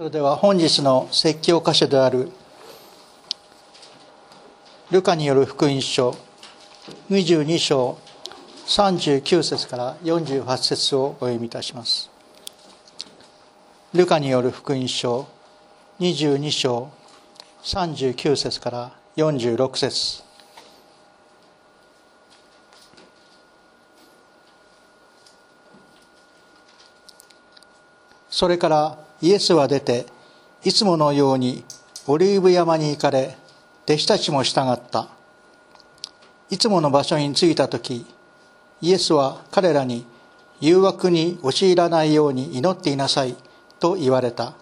それでは本日の説教箇所であるルカによる福音書22章39節から48節をお読みいたします。ルカによる福音書22章39節から46節。それからイエスは出ていつものようにオリーブ山に行かれ弟子たちも従った。いつもの場所に着いた時イエスは彼らに誘惑に陥らないように祈っていなさいと言われた。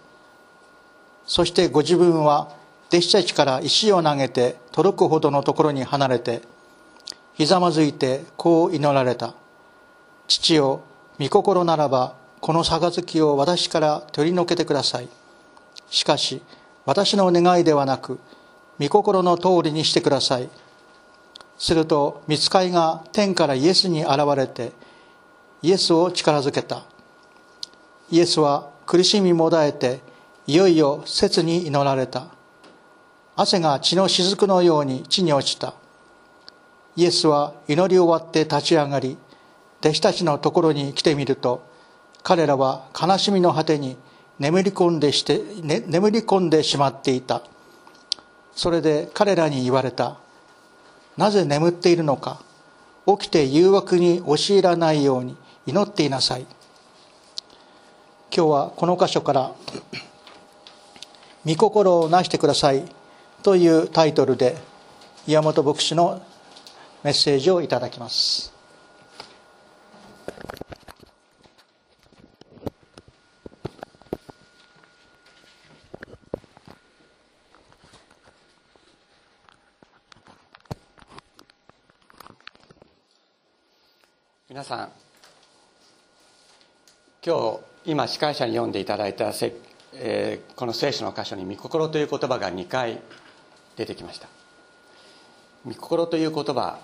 そしてご自分は弟子たちから石を投げて届くほどのところに離れてひざまずいてこう祈られた。父よ御心ならばこの杯を私から取り除けてください。しかし私の願いではなく御心の通りにしてください。すると見つかいが天からイエスに現れてイエスを力づけた。イエスは苦しみもだえていよいよ切に祈られた。汗が血の雫のように地に落ちた。イエスは祈り終わって立ち上がり弟子たちのところに来てみると彼らは悲しみの果てに眠り込んでして、ね、眠り込んでしまっていた。それで彼らに言われた。なぜ眠っているのか。起きて誘惑に押し入らないように祈っていなさい。今日はこの箇所から「御心をなしてください」というタイトルで岩本牧師のメッセージをいただきます。皆さん今日今司会者に読んでいただいたせ、えー、この聖書の箇所に「御心」という言葉が2回出てきました。御心という言葉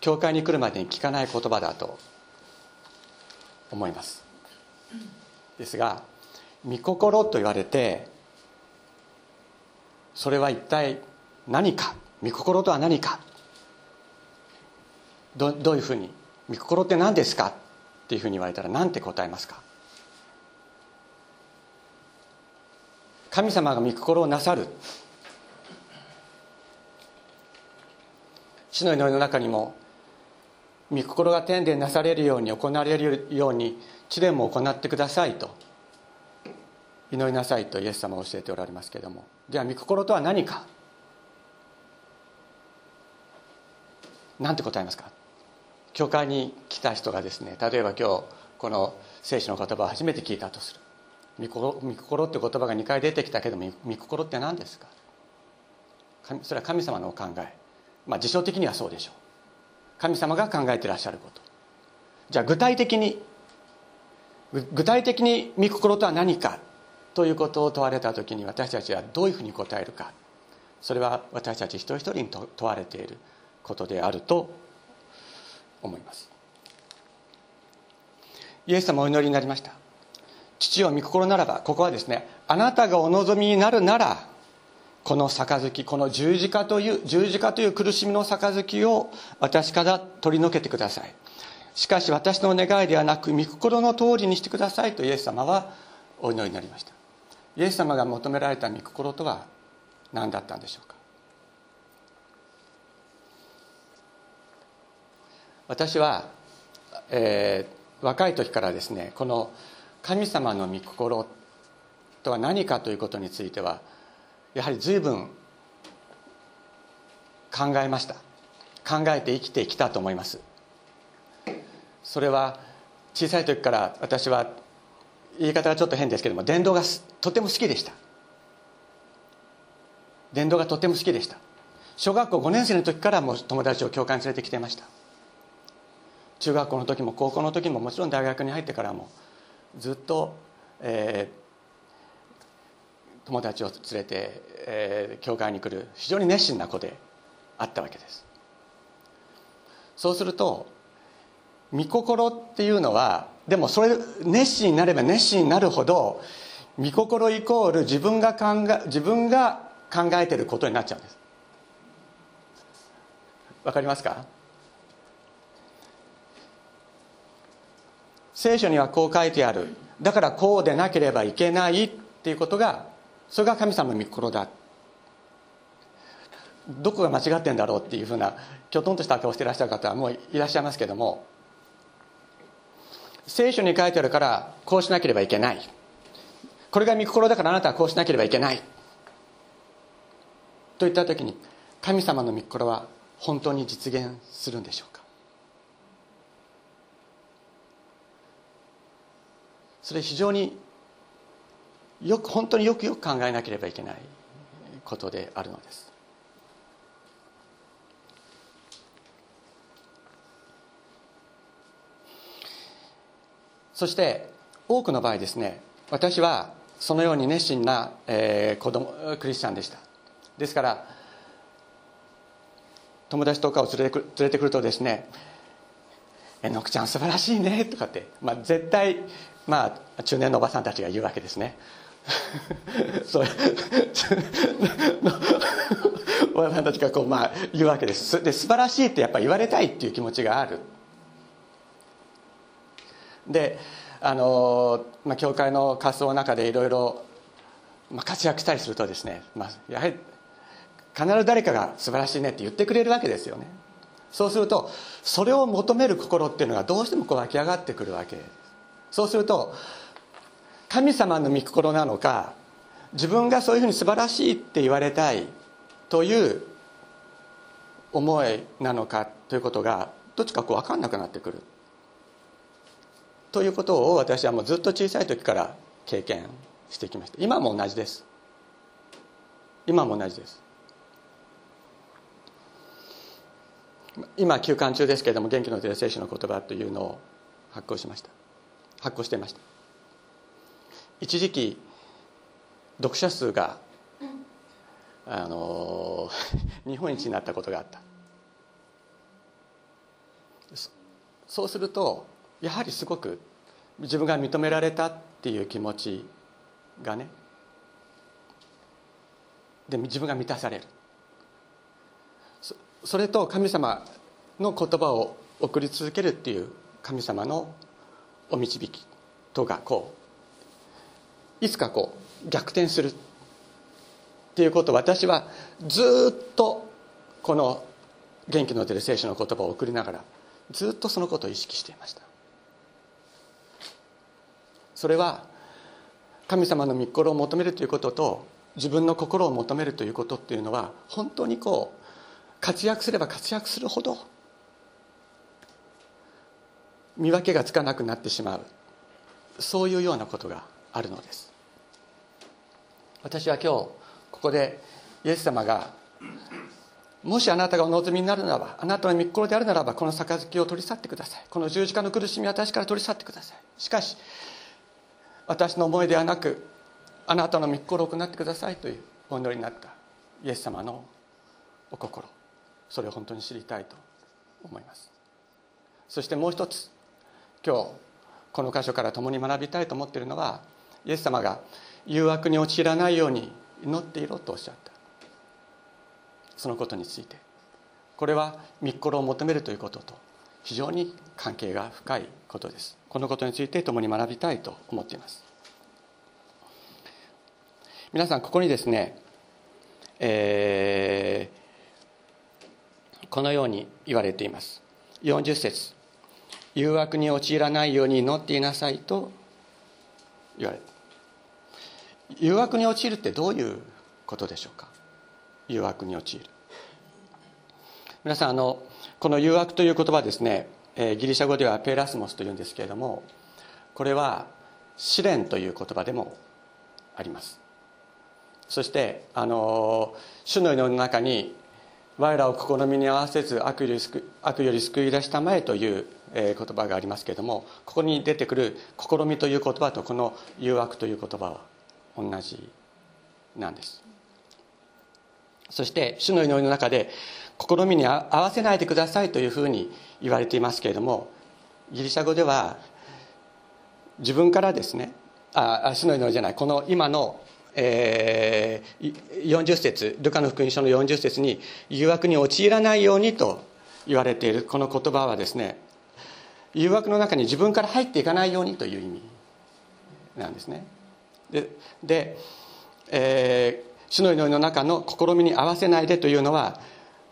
教会に来るまでに聞かない言葉だと思います。ですが御心と言われてそれは一体何か御心とは何かどどういうふうに「御心って何ですか?」っていうふうに言われたら何て答えますか？神様が御心をなさる。死の祈りの中にも御心が天でなされるように行われるように地でも行ってくださいと祈りなさいとイエス様は教えておられますけれども。では御心とは何か？何て答えますか？教会に来た人がですね例えば今日この聖書の言葉を初めて聞いたとする。御心御心って言葉が2回出てきたけども御心って何ですか？それは神様のお考え。まあ辞書的にはそうでしょう。神様が考えてらっしゃること。じゃあ具体的に具体的に御心とは何かということを問われた時に私たちはどういうふうに答えるか。それは私たち一人一人に問われていることであると思います。イエス様お祈りになりました。父を御心ならばここはですねあなたがお望みになるならこの杯この十字架という十字架という苦しみの杯を私から取り除けてください。しかし私の願いではなく御心の通りにしてくださいとイエス様はお祈りになりました。イエス様が求められた御心とは何だったんでしょうか私は、えー、若い時からですねこの神様の御心とは何かということについてはやはり随分考えました。考えて生きてきたと思います。それは小さい時から私は言い方がちょっと変ですけども伝道がとても好きでした。伝道がとても好きでした。小学校5年生の時からも友達を教会に連れてきてました。中学校の時も高校の時ももちろん大学に入ってからもずっと、えー、友達を連れて、えー、教会に来る非常に熱心な子であったわけです。そうすると御心っていうのはでもそれ熱心になれば熱心になるほど御心イコール自分が考え自分が考えてることになっちゃうんです。わかりますか？聖書にはこう書いてある。だからこうでなければいけないっていうことがそれが神様の御心だ。どこが間違ってんだろうっていうふうなきょとんとした顔してらっしゃる方はもういらっしゃいますけども聖書に書いてあるからこうしなければいけない。これが御心だからあなたはこうしなければいけない。といった時に神様の御心は本当に実現するんでしょうか？それ非常によく本当によくよく考えなければいけないことであるのです。そして多くの場合ですね私はそのように熱心な、えー、子供クリスチャンでした。ですから友達とかを連れてく連れてくるとですね「えのくちゃん素晴らしいね」とかって、まあ、絶対、まあ、中年のおばさんたちが言うわけですね。そう おばさんたちがこう、まあ、言うわけです。で素晴らしいってやっぱ言われたいっていう気持ちがある。であの、まあ、教会の活動の中でいろいろ活躍したりするとですね、まあ、やはり必ず誰かが素晴らしいねって言ってくれるわけですよね。そうするとそれを求める心っていうのがどうしてもこう湧き上がってくるわけ。ですそうすると神様の御心なのか自分がそういうふうに素晴らしいって言われたいという思いなのかということがどっちかこう分かんなくなってくる。ということを私はもうずっと小さい時から経験してきました。今も同じです。今も同じです。今休館中ですけれども元気の出る聖書の言葉というのを発行しました。発行していました。一時期読者数があの 日本一になったことがあった。そうするとやはりすごく自分が認められたっていう気持ちがねで自分が満たされる。それと神様の言葉を送り続けるっていう神様のお導きとがこういつかこう逆転するっていうことを私はずっとこの元気の出る聖書の言葉を送りながらずっとそのことを意識していました。それは神様の御心を求めるということと自分の心を求めるということっていうのは本当にこう活躍すれば活躍するほど見分けがつかなくなってしまう。そういうようなことがあるのです。私は今日ここでイエス様がもしあなたがお望みになるならばあなたの御心であるならばこの杯を取り去ってください。この十字架の苦しみを私から取り去ってください。しかし私の思いではなくあなたの御心を行ってくださいというお祈りになったイエス様のお心。それを本当に知りたいと思います。そしてもう一つ今日この箇所から共に学びたいと思っているのはイエス様が誘惑に陥らないように祈っていろとおっしゃった。そのことについてこれは御心を求めるということと非常に関係が深いことです。このことについて共に学びたいと思っています。皆さんここにですね、えこのように言われています。40節。誘惑に陥らないように祈っていなさいと言われる。誘惑に陥るってどういうことでしょうか？誘惑に陥る。皆さんあのこの誘惑という言葉ですね、えー、ギリシャ語ではペラスモスというんですけれどもこれは試練という言葉でもあります。そしてあの主の祈りの中に我らを試みに合わせず悪より救悪より救い出したまえという、言葉がありますけれどもここに出てくる「試み」という言葉とこの「誘惑」という言葉は同じなんです。そして主の祈りの中で「試みに合わせないでください」というふうに言われていますけれどもギリシャ語では自分からですねあ主の祈りじゃないこの今の、えー、40節ルカの福音書の40節に誘惑に陥らないようにと言われているこの言葉はですね誘惑の中に自分から入っていかないようにという意味なんですね。でで、えー、主の祈りの中の試みに合わせないでというのは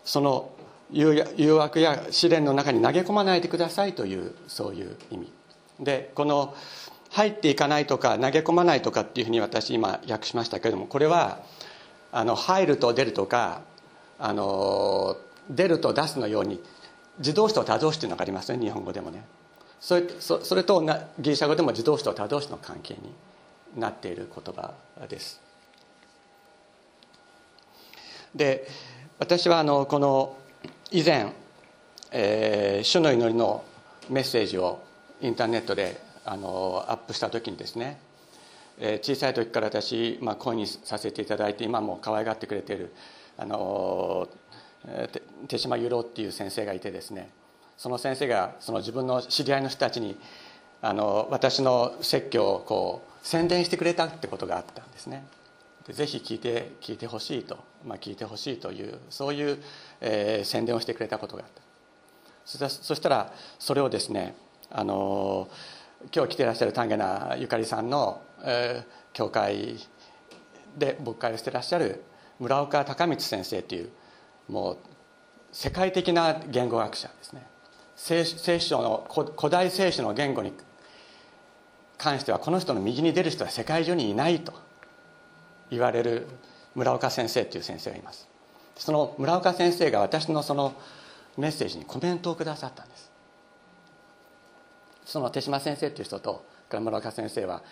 その誘惑や試練の中に投げ込まないでくださいというそういう意味。でこの入っていかないとか投げ込まないとかっていうふうに私今訳しましたけれどもこれはあの入ると出るとかあの出ると出すのように自動詞と他動詞というのがありますね日本語でもね。それそそれとギリシャ語でも自動詞と他動詞の関係になっている言葉です。で私はあのこの以前、えー、主の祈りのメッセージをインターネットであのアップした時にですね、えー、小さい時から私、まあ、声にさせていただいて今も可愛がってくれているあの手島裕郎っていう先生がいてですねその先生がその自分の知り合いの人たちにあの私の説教をこう宣伝してくれたってことがあったんですね。ぜひ聞いて聞いてほしいと、まあ、聞いてほしいというそういう、えー、宣伝をしてくれたことがあったそしたそしたらそれをですねあの今日来ていらっしゃる丹下なゆかりさんの、えー、教会で牧会をしていらっしゃる村岡孝光先生というもう世界的な言語学者ですね。聖聖書の古代聖書の言語に関してはこの人の右に出る人は世界中にいないと言われる村岡先生という先生がいます。その村岡先生が私のそのメッセージにコメントをくださったんです。その手島先生という人と村岡先生は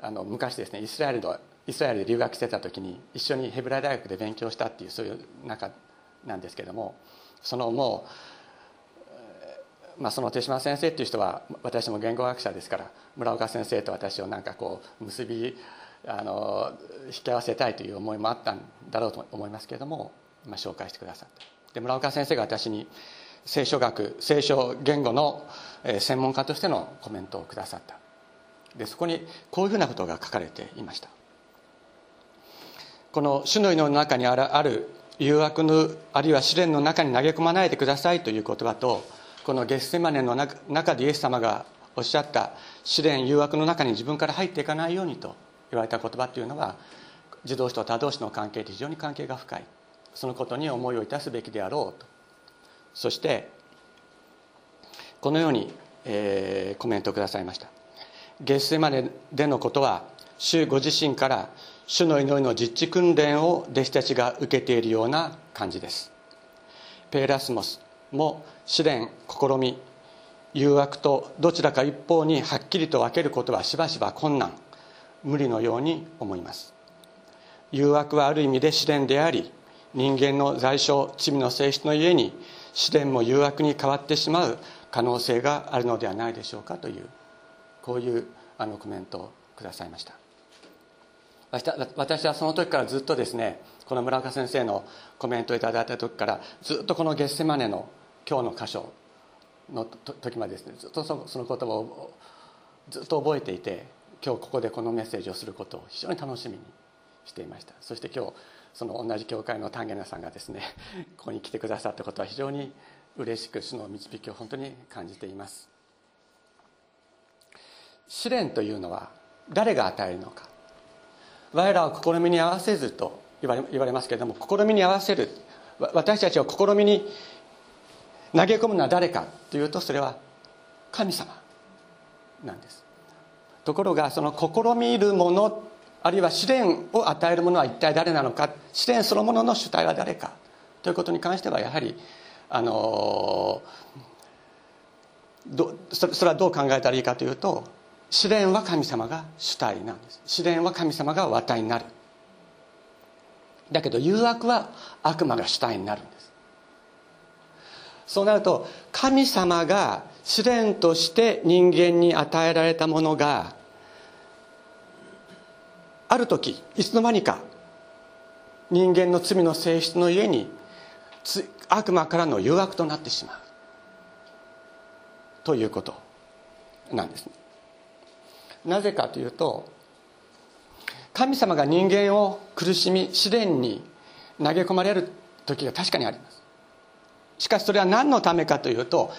あの昔ですねイスラエルのイスラエルで留学してた時に一緒にヘブライ大学で勉強したっていうそういう中なんですけどもそのもう、まあ、その手島先生っていう人は私も言語学者ですから村岡先生と私をなんかこう結びあの引き合わせたいという思いもあったんだろうと思いますけれども、まあ、紹介してくださった。で村岡先生が私に聖書学聖書言語の専門家としてのコメントをくださった。でそこにこういうふうなことが書かれていました。この主の祈りの中にある誘惑のあるいは試練の中に投げ込まないでくださいという言葉とこのゲッセマネの中でイエス様がおっしゃった試練誘惑の中に自分から入っていかないようにと言われた言葉というのは自動詞と他動詞の関係と非常に関係が深い。そのことに思いをいたすべきであろうと。そしてこのように、えー、コメントくださいました。ゲッセマネでのことは主ご自身から主の祈りの実地訓練を弟子たちが受けているような感じです。ペーラスモスも試練試み誘惑とどちらか一方にはっきりと分けることはしばしば困難無理のように思います。誘惑はある意味で試練であり人間の罪性罪の性質のゆえに試練も誘惑に変わってしまう可能性があるのではないでしょうかというこういうあのコメントをくださいました。私はその時からずっとですねこの村岡先生のコメントをいただいた時からずっとこの「ゲッセマネ」の今日の箇所の時までですねずっとその言葉をずっと覚えていて今日ここでこのメッセージをすることを非常に楽しみにしていました。そして今日その同じ教会の丹下さんがですね ここに来てくださったことは非常に嬉しく主の導きを本当に感じています。試練というのは誰が与えるのか。我らを試みに合わせずと言われ言われますけれども試みに合わせる。私たちを試みに投げ込むのは誰かというとそれは神様なんです。ところがその試みるものあるいは試練を与えるものは一体誰なのか試練そのものの主体は誰か。ということに関してはやはりあのどそれはどう考えたらいいかというと試練は神様が主体なんです。試練は神様が綿になる。だけど誘惑は悪魔が主体になるんです。そうなると神様が試練として人間に与えられたものがある時いつの間にか人間の罪の性質のゆえに悪魔からの誘惑となってしまう。ということなんですね。なぜかというと神様が人間を苦しみ試練に投げ込まれる時が確かにあります。しかしそれは何のためかというと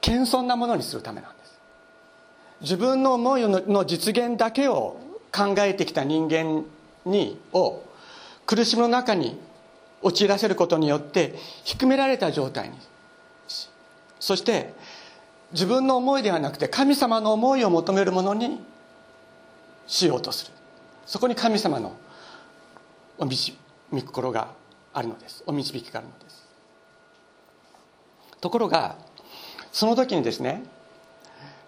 謙遜なものにするためなんです。自分の思いの実現だけを考えてきた人間にを苦しみの中に陥らせることによって低められた状態に。そして自分の思いではなくて神様の思いを求めるものにしようとする。そこに神様のお導く心があるのです。お導きがあるのです。ところがその時にですね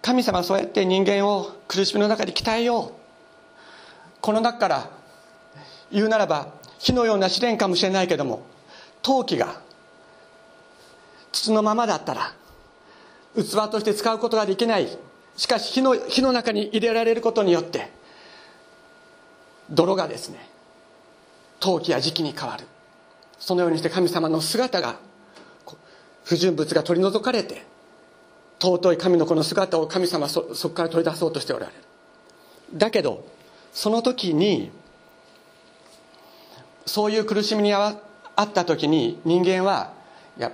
神様はそうやって人間を苦しみの中で鍛えよう。この中から言うならば火のような試練かもしれないけども陶器が筒のままだったら器として使うことができない。しかし火の火の中に入れられることによって泥がですね陶器や時期に変わる。そのようにして神様の姿が不純物が取り除かれて尊い神のこの姿を神様そそこから取り出そうとしておられる。だけどその時にそういう苦しみにあった時に人間はいや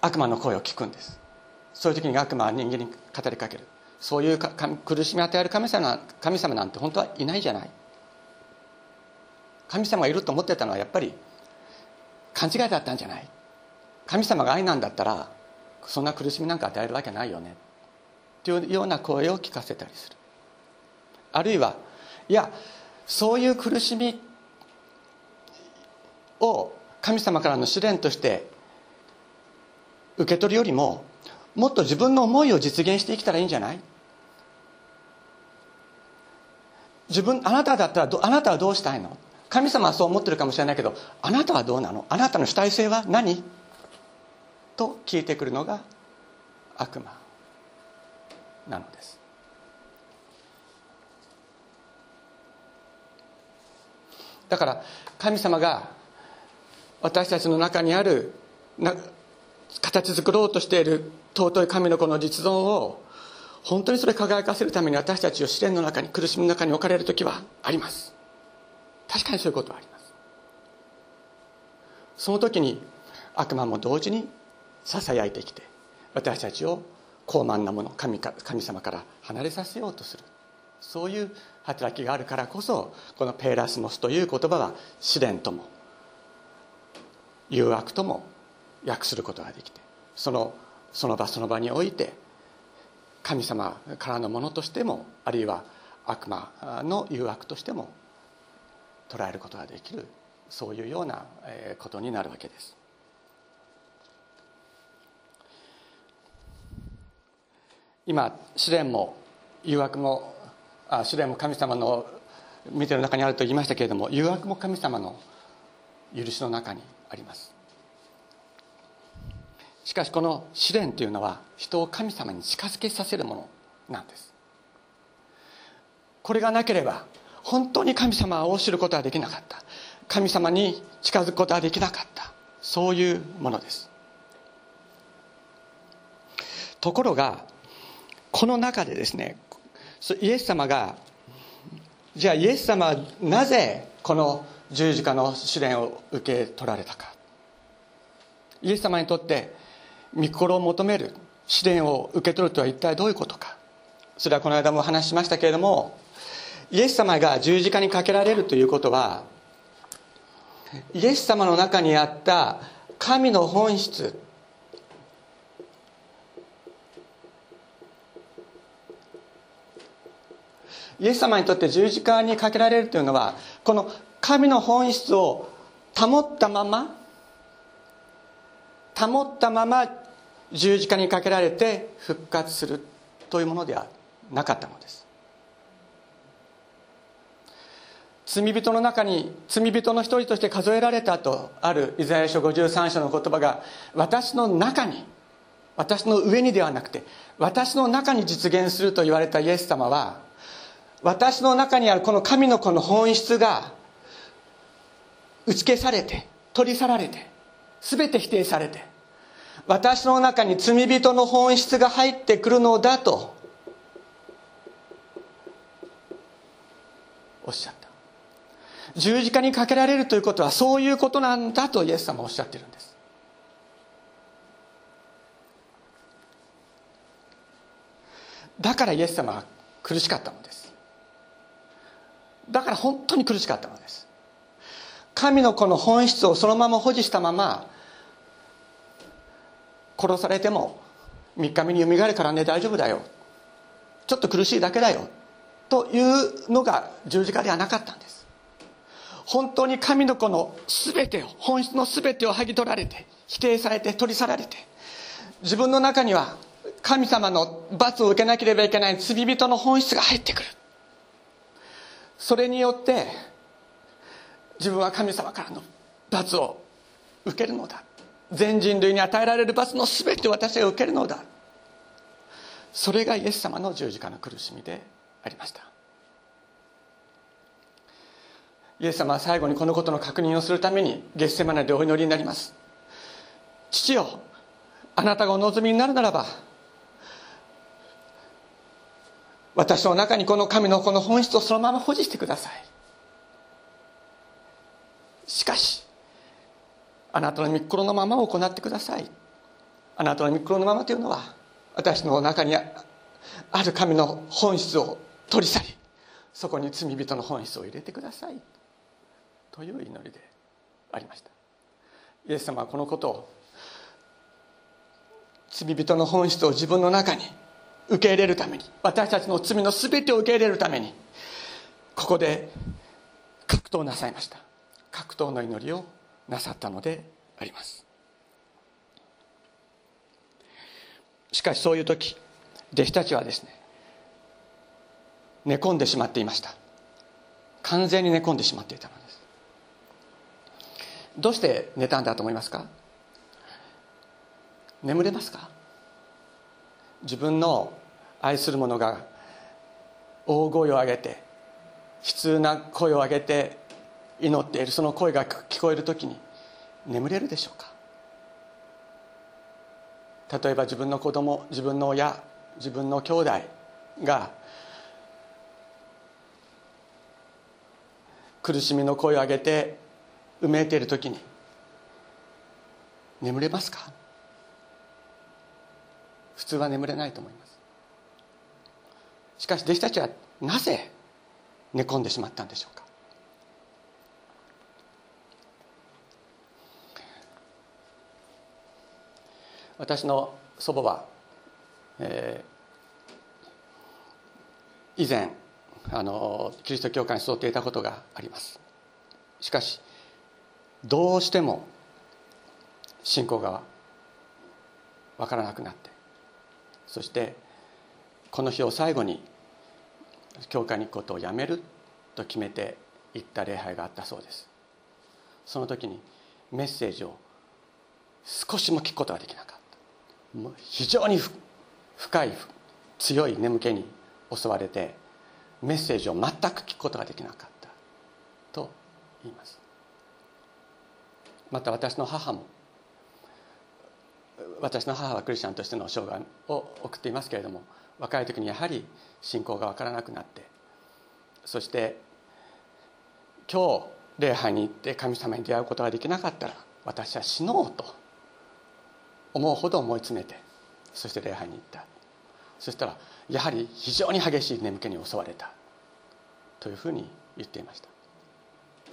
悪魔の声を聞くんです。そういう時に悪魔は人間に語りかける。そういう苦しみを与える神様神様なんて本当はいないじゃない。神様がいると思ってたのはやっぱり勘違いだったんじゃない。神様が愛なんだったらそんな苦しみなんか与えるわけないよね。というような声を聞かせたりする。あるいはいやそういう苦しみを神様からの試練として受け取るよりももっと自分の思いを実現して生きたらいいんじゃない？自分あなただったらあなたはどうしたいの？神様はそう思ってるかもしれないけどあなたはどうなの？あなたの主体性は何？と聞いてくるのが悪魔。なのです。だから神様が私たちの中にある形作ろうとしている尊い神の子の実存を本当にそれ輝かせるために私たちを試練の中に苦しみの中に置かれる時はあります。確かにそういうことはあります。その時に悪魔も同時にささやいてきて私たちを高慢なもの神か神様から離れさせようとする。そういう働きがあるからこそこのペーラスモスという言葉は試練とも誘惑とも訳することができてそのその場その場において神様からのものとしてもあるいは悪魔の誘惑としても捉えることができる。そういうようなことになるわけです。今試練も誘惑もあ試練も神様の見てる中にあると言いましたけれども誘惑も神様の許しの中にあります。しかしこの試練というのは人を神様に近づけさせるものなんです。これがなければ本当に神様を知ることはできなかった。神様に近づくことはできなかった。そういうものです。ところがこの中でですねイエス様がじゃあイエス様はなぜこの十字架の試練を受け取られたか。イエス様にとって御心を求める試練を受け取るとは一体どういうことか。それはこの間もお話しましたけれどもイエス様が十字架にかけられるということはイエス様の中にあった神の本質イエス様にとって十字架にかけられるというのはこの神の本質を保ったまま保ったまま十字架にかけられて復活するというものではなかったのです。罪人の中に罪人の一人として数えられたとあるイザヤ書53章の言葉が私の中に私の上にではなくて私の中に実現すると言われたイエス様は私の中にあるこの神の子の本質が打ち消されて取り去られて全て否定されて私の中に罪人の本質が入ってくるのだとおっしゃった。十字架にかけられるということはそういうことなんだとイエス様はおっしゃってるんです。だからイエス様は苦しかったのです。だから本当に苦しかったのです。神の子の本質をそのまま保持したまま殺されても3日目によみがえるからね大丈夫だよ。ちょっと苦しいだけだよ。というのが十字架ではなかったんです。本当に神の子の全てを本質の全てを剥ぎ取られて否定されて取り去られて自分の中には神様の罰を受けなければいけない罪人の本質が入ってくる。それによって自分は神様からの罰を受けるのだ。全人類に与えられる罰の全てを私が受けるのだ。それがイエス様の十字架の苦しみでありました。イエス様は最後にこのことの確認をするためにゲッセマネでお祈りになります。父よあなたがお望みになるならば私の中にこの神のこの本質をそのまま保持してください。しかしあなたの御心のままを行ってください。あなたの御心のままというのは私の中にある神の本質を取り去りそこに罪人の本質を入れてください。という祈りでありました。イエス様はこのことを罪人の本質を自分の中に受け入れるために私たちの罪の全てを受け入れるためにここで格闘なさいました。格闘の祈りをなさったのであります。しかしそういう時弟子たちはですね寝込んでしまっていました。完全に寝込んでしまっていたのです。どうして寝たんだと思いますか？眠れますか？自分の愛する者が大声を上げて悲痛な声を上げて祈っているその声が聞こえる時に眠れるでしょうか？例えば自分の子供自分の親自分の兄弟が苦しみの声を上げてうめいている時に眠れますか？普通は眠れないと思います。しかし弟子たちはなぜ寝込んでしまったんでしょうか。私の祖母は、えー、以前あのキリスト教会に育っていたことがあります。しかしどうしても信仰が分からなくなってそしてこの日を最後に教会に行くことをやめると決めて行った礼拝があったそうです。その時にメッセージを少しも聞くことができなかった。もう非常に深い強い眠気に襲われてメッセージを全く聞くことができなかったと言います。また私の母も私の母はクリスチャンとしての生涯を送っていますけれども若い時にやはり信仰が分からなくなってそして今日礼拝に行って神様に出会うことができなかったら私は死のうと思うほど思い詰めてそして礼拝に行った。そしたらやはり非常に激しい眠気に襲われた。というふうに言っていました。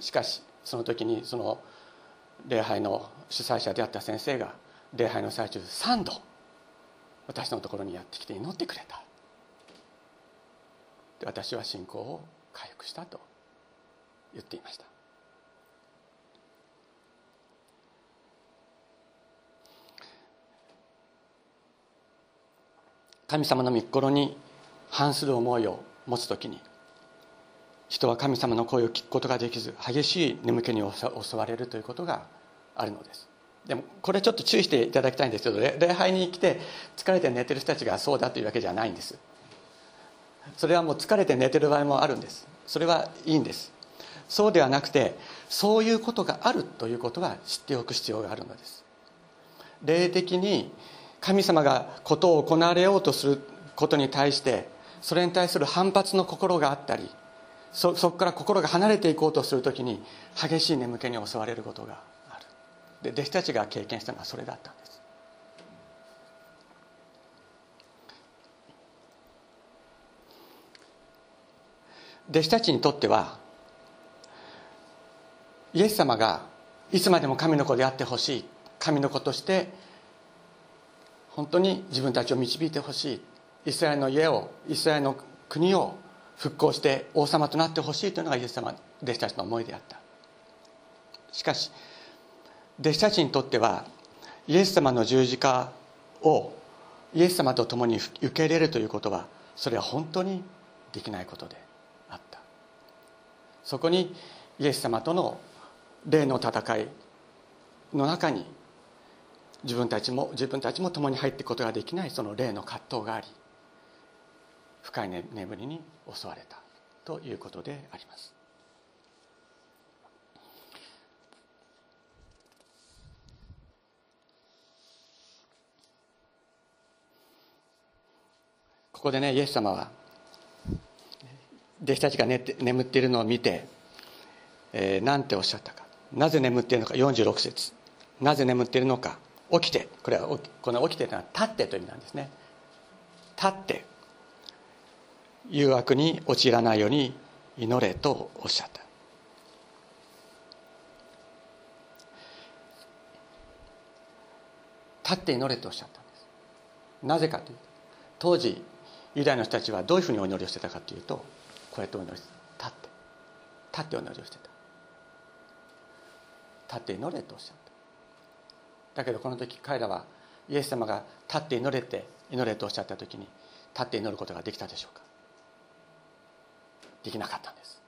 しかしその時にその礼拝の主催者であった先生が礼拝の最中3度私のところにやってきて祈ってくれた。私は信仰を回復したと言っていました。神様の御心に反する思いを持つ時に人は神様の声を聞くことができず激しい眠気に襲われるということがあるのです。でもこれちょっと注意していただきたいんですけど礼拝に来て疲れて寝てる人たちがそうだというわけじゃないんです。それはもう疲れて寝てる場合もあるんです。それはいいんです。そうではなくてそういうことがあるということは知っておく必要があるのです。霊的に神様がことを行われようとすることに対してそれに対する反発の心があったりそこから心が離れていこうとする時に激しい眠気に襲われることがで弟子たちが経験したのはそれだったんです。弟子たちにとってはイエス様がいつまでも神の子であってほしい神の子として本当に自分たちを導いてほしいイスラエルの家をイスラエルの国を復興して王様となってほしいというのがイエス様弟子たちの思いであった。しかし弟子たちにとってはイエス様の十字架をイエス様と共に受け入れるということはそれは本当にできないことであった。そこにイエス様との霊の戦いの中に自分たちも自分たちも共に入っていくことができないその霊の葛藤があり深い眠りに襲われたということであります。ここでねイエス様は弟子たちが寝て眠っているのを見て、えー、なんておっしゃったか。なぜ眠っているのか。46節。なぜ眠っているのか。起きて。これはこの起きてというのは立ってという意味なんですね。立って。誘惑に陥らないように祈れとおっしゃった。立って祈れとおっしゃったんです。なぜかというと当時ユダヤの人たちはどういうふうにお祈りをしてたかというとこうやってお祈りして立って。立ってお祈りをしてた。立って祈れとおっしゃった。だけどこの時彼らはイエス様が立って祈れて祈れとおっしゃった時に立って祈ることができたでしょうか。できなかったんです。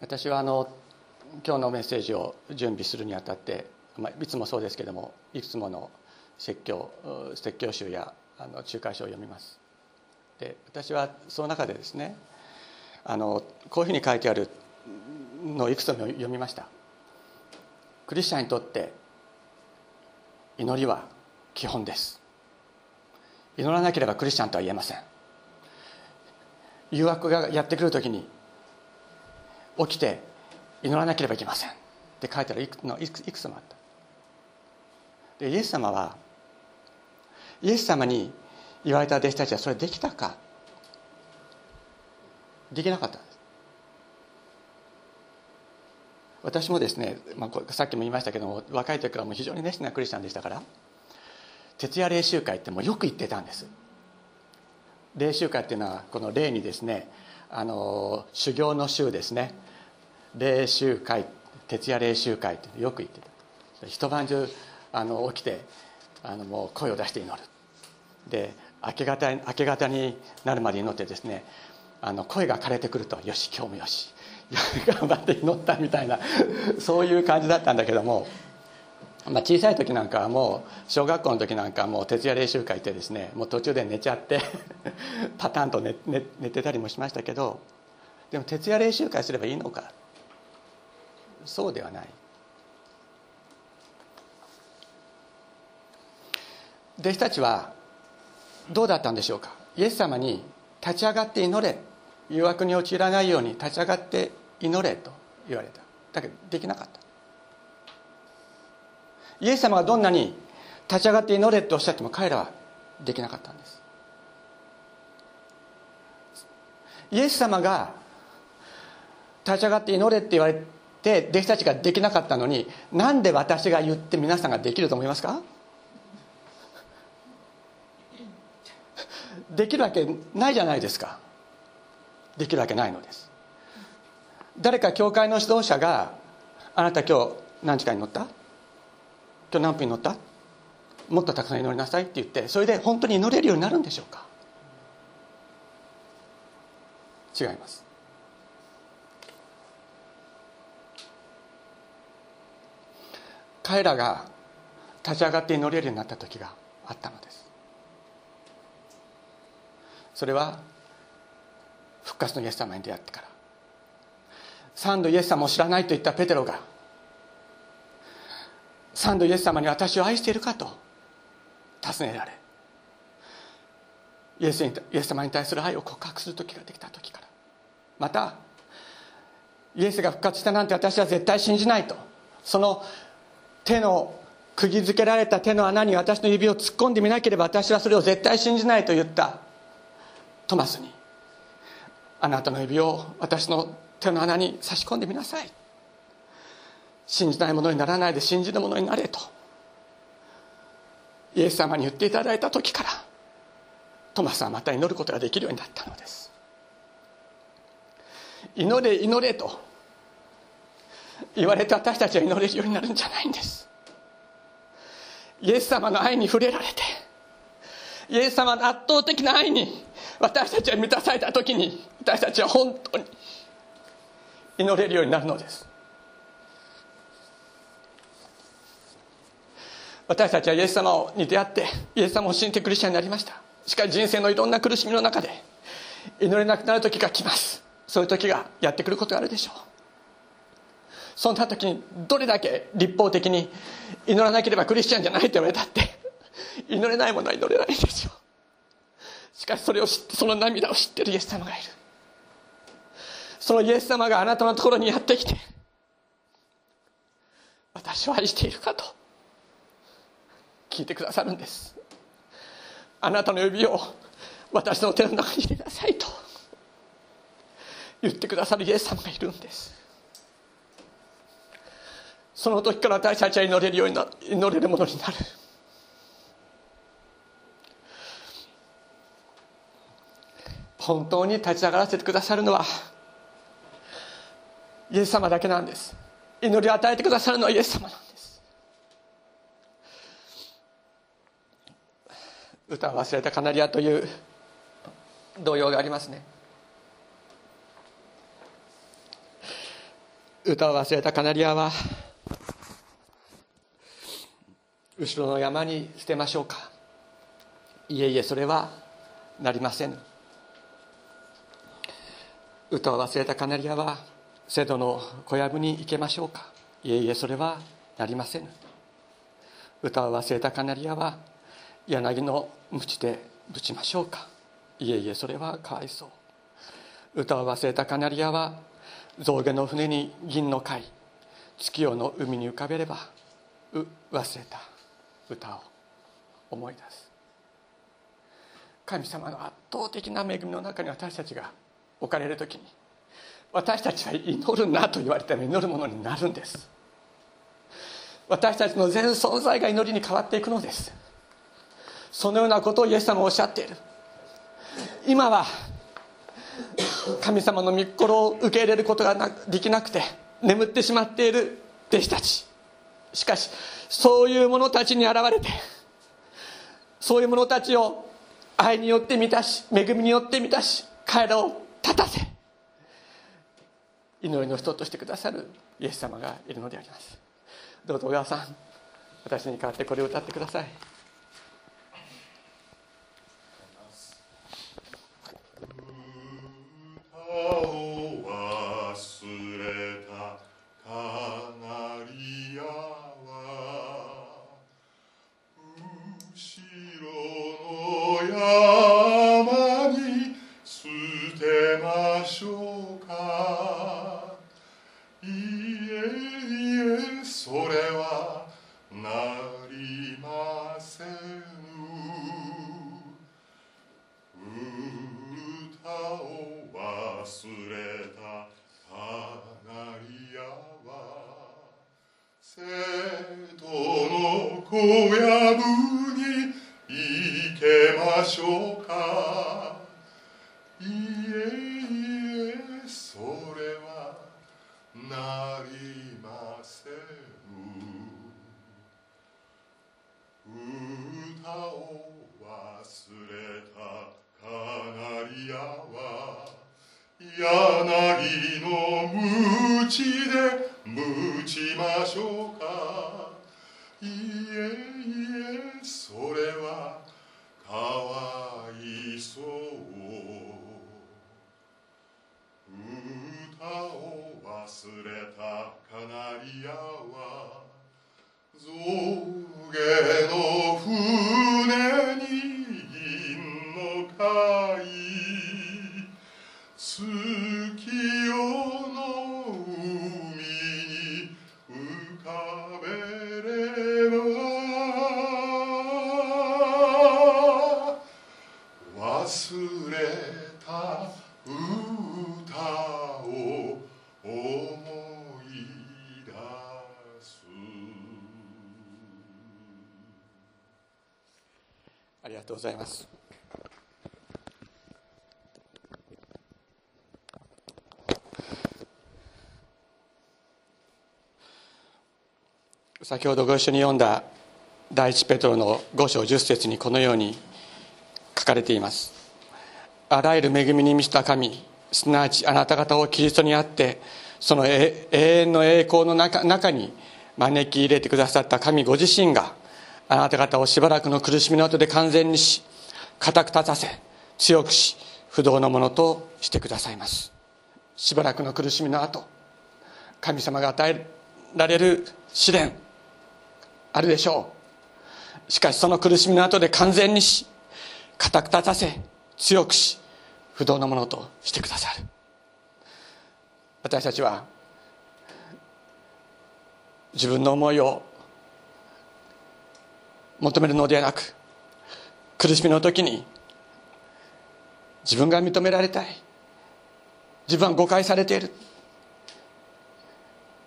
私はあの今日のメッセージを準備するにあたって、まあ、いつもそうですけどもいくつもの説教説教集やあの仲介書を読みます。で私はその中でですねあのこういうふうに書いてあるのをいくつも読みました。クリスチャンにとって祈りは基本です。祈らなければクリスチャンとは言えません。誘惑がやってくる時に起きて祈らなければいけません。って書いてあるいくのいくつもあった。でイエス様はイエス様に言われた弟子たちはそれできたか？できなかった私もですね、まあ、さっきも言いましたけども若い時からも非常に熱心なクリスチャンでしたから徹夜練習会ってもよく行ってたんです。霊習会っていうのはこの霊にですねあの修行の週ですね。霊習会徹夜霊習会ってよく言ってた。一晩中あの起きてあのもう声を出して祈る。で明け方明け方になるまで祈ってですねあの声が枯れてくるとよし今日もよし 頑張って祈ったみたいな そういう感じだったんだけどもまあ、小さい時なんかはもう小学校の時なんかはもう徹夜練習会行ってですねもう途中で寝ちゃって パタンと寝寝寝てたりもしましたけどでも徹夜練習会すればいいのか。そうではない。弟子たちはどうだったんでしょうか？イエス様に立ち上がって祈れ。誘惑に陥らないように立ち上がって祈れと言われた。だけどできなかった。イエス様がどんなに立ち上がって祈れっておっしゃっても彼らはできなかったんです。イエス様が立ち上がって祈れって言われて弟子たちができなかったのになんで私が言って皆さんができると思いますか？できるわけないじゃないですか。できるわけないのです。誰か教会の指導者があなた今日何時間に乗った？今日何分に乗った？もっとたくさん祈りなさいって言ってそれで本当に祈れるようになるんでしょうか？違います。彼らが立ち上がって祈れるようになった時があったのです。それは復活のイエス様に出会ってから。三度イエス様を知らないと言ったペテロが三度イエス様に私を愛しているかと尋ねられイエスにイエス様に対する愛を告白する時ができた時からまたイエスが復活したなんて私は絶対信じないとその手の釘付けられた手の穴に私の指を突っ込んでみなければ私はそれを絶対信じないと言った。トマスにあなたの指を私の手の穴に差し込んでみなさい。信じないものにならないで信じるものになれとイエス様に言っていただいた時からトマスはまた祈ることができるようになったのです。祈れ祈れと言われて私たちは祈れるようになるんじゃないんです。イエス様の愛に触れられてイエス様の圧倒的な愛に私たちは満たされた時に私たちは本当に祈れるようになるのです。私たちはイエス様に出会ってイエス様を信じてクリスチャンになりました。しかし人生のいろんな苦しみの中で祈れなくなる時が来ます。そういう時がやってくることがあるでしょう。そんな時にどれだけ立法的に祈らなければクリスチャンじゃないと言われたって祈れないものは祈れないでしょう。しかしそれを知ってその涙を知ってるイエス様がいる。そのイエス様があなたのところにやってきて私を愛しているかと聞いてくださるんです。あなたの指を私の手の中に入れなさいと言ってくださるイエス様がいるんです。その時から私たちは祈れるようにな祈れるものになる。本当に立ち上がらせてくださるのはイエス様だけなんです。祈りを与えてくださるのはイエス様なんです。歌を忘れたカナリアという童謡がありますね。歌を忘れたカナリアは後ろの山に捨てましょうか。いえいえそれはなりません。歌を忘れたカナリアは瀬戸の小籔に行けましょうか。いえいえそれはなりません歌を忘れたカナリアは柳の鞭でぶちましょうか。いえいえそれはかわいそう。歌を忘れたカナリアは象牙の船に銀の貝月夜の海に浮かべればう忘れた。歌を思い出す。神様の圧倒的な恵みの中に私たちが置かれる時に私たちは祈るなと言われたら祈るものになるんです。私たちの全存在が祈りに変わっていくのです。そのようなことをイエス様はおっしゃっている。今は神様の御心を受け入れることができなくて眠ってしまっている弟子たち。しかしそういう者たちに現れてそういう者たちを愛によって満たし恵みによって満たし彼らを立たせ祈りの人としてくださるイエス様がいるのであります。どうぞ小川さん私に代わってこれを歌ってください。月夜の海に浮かべれば忘れた歌を思い出すありがとうございます。先ほどご一緒に読んだ第一ペトロの5章10節にこのように書かれています。あらゆる恵みに満ちた神すなわちあなた方をキリストにあってその永遠の栄光の中に招き入れてくださった神ご自身があなた方をしばらくの苦しみの後で完全にし固く立たせ強くし不動のものとしてくださいます。しばらくの苦しみの後神様が与えられる試練あるでしょう。しかしその苦しみの後で完全にし固く立たせ強くし不動のものとしてくださる。私たちは自分の思いを求めるのではなく苦しみの時に自分が認められたい。自分は誤解されている。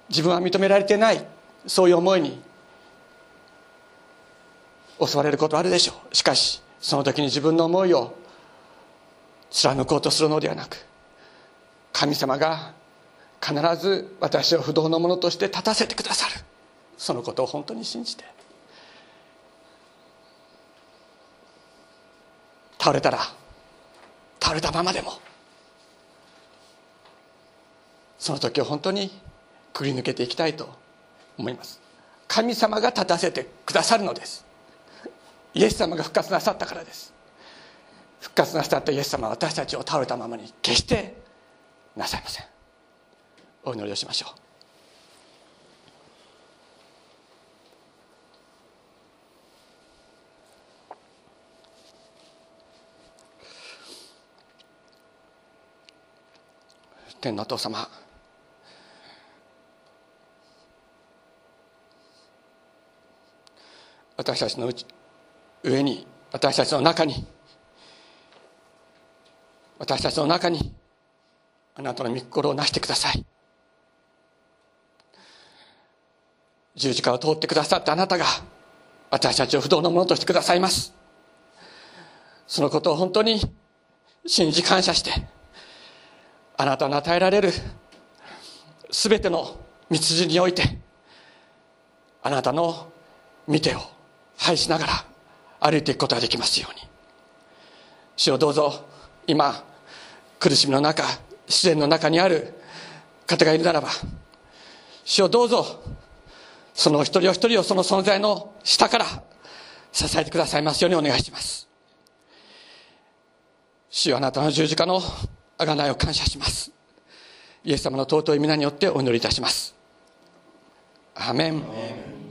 自分は認められてない。そういう思いに襲われることあるでしょう。しかしその時に自分の思いを貫こうとするのではなく神様が必ず私を不動のものとして立たせてくださる。そのことを本当に信じて。倒れたら倒れたままでもその時を本当にくり抜けていきたいと思います。神様が立たせてくださるのです。イエス様が復活なさったからです。復活なさったイエス様は私たちを倒れたままに決してなさいません。お祈りをしましょう。天のお父様私たちのうち上に私たちの中に。私たちの中にあなたの御心をなしてください。十字架を通ってくださったあなたが私たちを不動のものとしてくださいます。そのことを本当に信じ感謝してあなたの与えられる全ての道筋においてあなたの見てを拝しながら歩いていくことができますように。主をどうぞ今苦しみの中自然の中にある方がいるならば主をどうぞその一人お一人をその存在の下から支えてくださいますようにお願いします。主よあなたの十字架の贖いを感謝します。イエス様の尊い皆によってお祈りいたします。アメン。